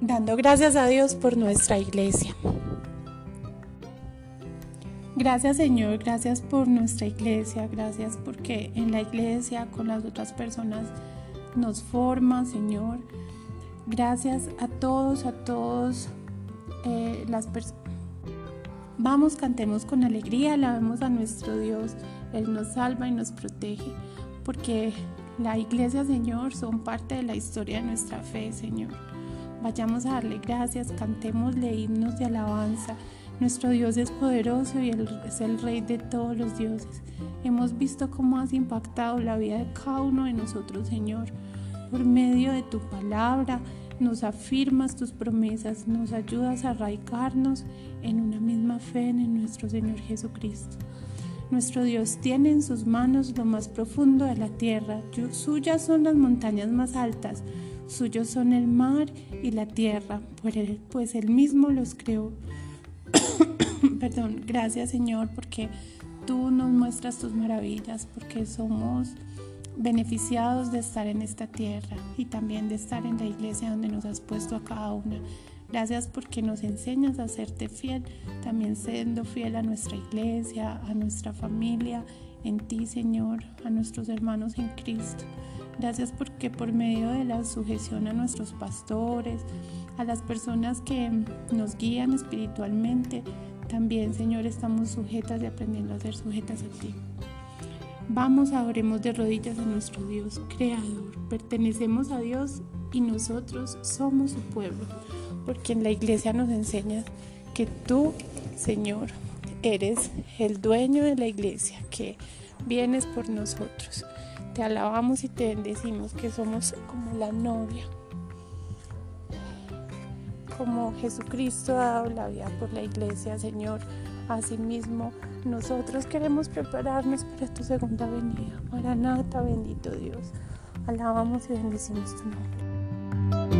dando gracias a Dios por nuestra iglesia. Gracias Señor, gracias por nuestra iglesia, gracias porque en la iglesia con las otras personas nos forma Señor. Gracias a todos, a todos eh, las personas. Vamos, cantemos con alegría, alabemos a nuestro Dios. Él nos salva y nos protege, porque la iglesia, Señor, son parte de la historia de nuestra fe, Señor. Vayamos a darle gracias, cantémosle himnos de alabanza. Nuestro Dios es poderoso y Él es el Rey de todos los dioses. Hemos visto cómo has impactado la vida de cada uno de nosotros, Señor, por medio de tu palabra, nos afirmas tus promesas, nos ayudas a arraigarnos en una misma fe en nuestro Señor Jesucristo. Nuestro Dios tiene en sus manos lo más profundo de la tierra, suyas son las montañas más altas, suyos son el mar y la tierra, pues Él mismo los creó. Perdón, gracias Señor porque tú nos muestras tus maravillas, porque somos beneficiados de estar en esta tierra y también de estar en la iglesia donde nos has puesto a cada una. Gracias porque nos enseñas a serte fiel, también siendo fiel a nuestra iglesia, a nuestra familia, en ti Señor, a nuestros hermanos en Cristo. Gracias porque por medio de la sujeción a nuestros pastores, a las personas que nos guían espiritualmente, también Señor estamos sujetas y aprendiendo a ser sujetas a ti. Vamos, oremos de rodillas a nuestro Dios Creador. Pertenecemos a Dios y nosotros somos su pueblo, porque en la iglesia nos enseña que tú, Señor, eres el dueño de la iglesia, que vienes por nosotros. Te alabamos y te bendecimos que somos como la novia, como Jesucristo ha dado la vida por la iglesia, Señor. Asimismo, nosotros queremos prepararnos para tu segunda venida. Maranata, bendito Dios. Alabamos y bendecimos tu nombre.